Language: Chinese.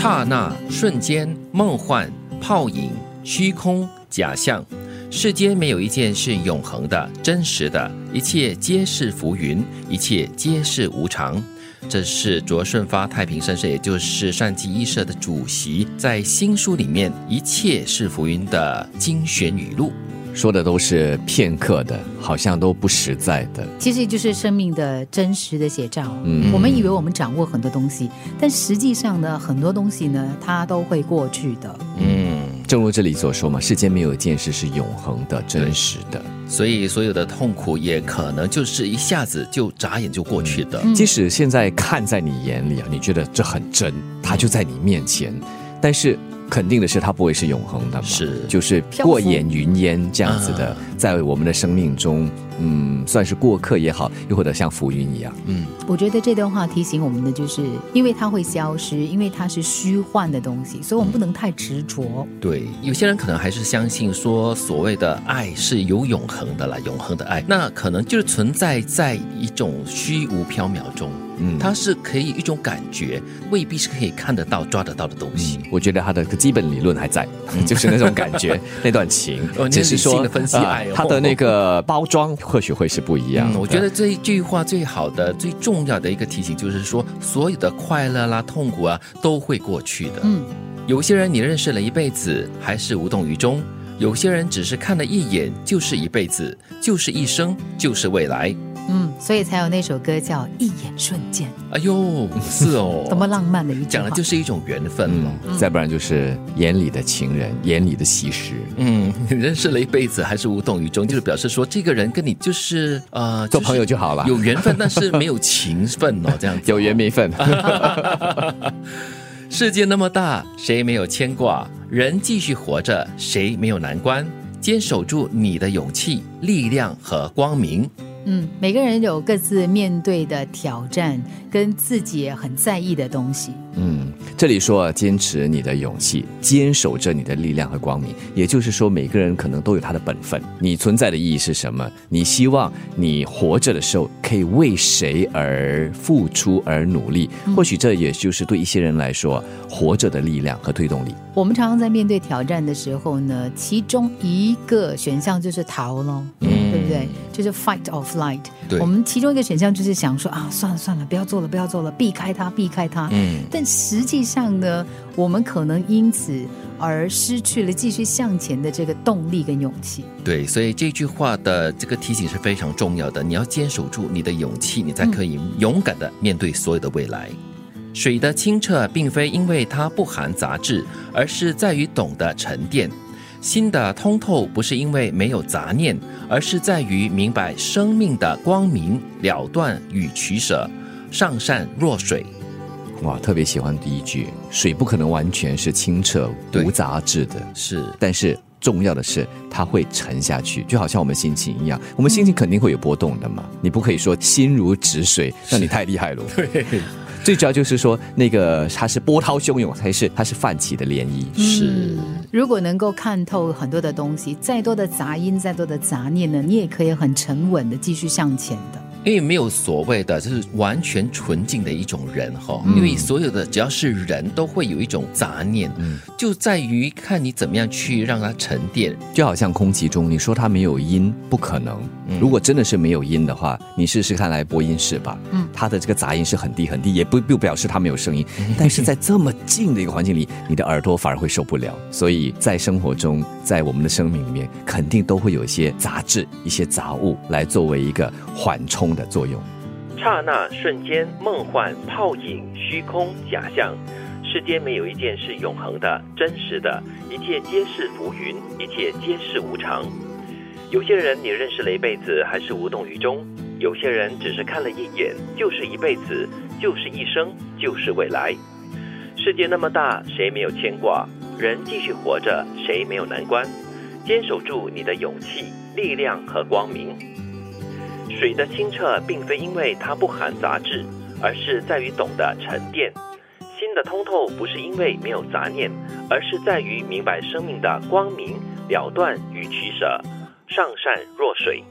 刹那、瞬间、梦幻、泡影、虚空、假象，世间没有一件是永恒的、真实的，一切皆是浮云，一切皆是无常。这是卓顺发太平盛世，也就是善济医社的主席，在新书里面《一切是浮云》的精选语录。说的都是片刻的，好像都不实在的。其实就是生命的真实的写照。嗯，我们以为我们掌握很多东西，但实际上呢，很多东西呢，它都会过去的。嗯，正如这里所说嘛，世间没有一件事是永恒的、真实的，所以所有的痛苦也可能就是一下子就眨眼就过去的。即使现在看在你眼里啊，你觉得这很真，它就在你面前，但是。肯定的是，它不会是永恒的，是。就是过眼云烟这样子的，在我们的生命中，嗯，算是过客也好，又或者像浮云一样。嗯，我觉得这段话提醒我们的就是，因为它会消失，因为它是虚幻的东西，所以我们不能太执着。对，有些人可能还是相信说，所谓的爱是有永恒的啦，永恒的爱，那可能就是存在在一种虚无缥缈中。嗯，它是可以一种感觉，未必是可以看得到、抓得到的东西。我觉得它的基本理论还在，就是那种感觉、那段情，只是说分析爱，它的那个包装或许会是不一样。我觉得这一句话最好的、最重要的一个提醒就是说，所有的快乐啦、痛苦啊都会过去的。嗯，有些人你认识了一辈子还是无动于衷，有些人只是看了一眼就是一辈子，就是一生，就是未来。嗯，所以才有那首歌叫《一眼瞬间》。哎呦，是哦，多么浪漫的一讲的就是一种缘分嘛。再不然就是眼里的情人，眼里的西施。嗯，认识了一辈子还是无动于衷，就是表示说这个人跟你就是呃做朋友就好了，有缘分，但是没有情分哦，这样子 有缘没分。世界那么大，谁没有牵挂？人继续活着，谁没有难关？坚守住你的勇气、力量和光明。嗯，每个人有各自面对的挑战，跟自己很在意的东西。嗯，这里说坚持你的勇气，坚守着你的力量和光明，也就是说，每个人可能都有他的本分。你存在的意义是什么？你希望你活着的时候可以为谁而付出而努力？或许这也就是对一些人来说，活着的力量和推动力。我们常常在面对挑战的时候呢，其中一个选项就是逃喽。对不对？就是 fight or flight。我们其中一个选项就是想说啊，算了算了，不要做了，不要做了，避开它，避开它。嗯。但实际上呢，我们可能因此而失去了继续向前的这个动力跟勇气。对，所以这句话的这个提醒是非常重要的。你要坚守住你的勇气，你才可以勇敢的面对所有的未来。水的清澈，并非因为它不含杂质，而是在于懂得沉淀。心的通透不是因为没有杂念，而是在于明白生命的光明了断与取舍，上善若水。哇，特别喜欢第一句，水不可能完全是清澈无杂质的，是。但是重要的是，它会沉下去，就好像我们心情一样，我们心情肯定会有波动的嘛。你不可以说心如止水，那你太厉害了。对。最主要就是说，那个它是波涛汹涌，还是它是泛起的涟漪？是。如果能够看透很多的东西，再多的杂音，再多的杂念呢，你也可以很沉稳的继续向前的。因为没有所谓的，就是完全纯净的一种人哈。因为所有的只要是人都会有一种杂念，就在于看你怎么样去让它沉淀。就好像空气中，你说它没有音，不可能。如果真的是没有音的话，你试试看来播音室吧。嗯，它的这个杂音是很低很低，也不不表示它没有声音。但是在这么静的一个环境里，你的耳朵反而会受不了。所以在生活中，在我们的生命里面，肯定都会有一些杂质、一些杂物来作为一个缓冲。的作用，刹那瞬间，梦幻泡影，虚空假象，世间没有一件是永恒的、真实的，一切皆是浮云，一切皆是无常。有些人你认识了一辈子，还是无动于衷；有些人只是看了一眼，就是一辈子，就是一生，就是未来。世界那么大，谁没有牵挂？人继续活着，谁没有难关？坚守住你的勇气、力量和光明。水的清澈，并非因为它不含杂质，而是在于懂得沉淀；心的通透，不是因为没有杂念，而是在于明白生命的光明了断与取舍，上善若水。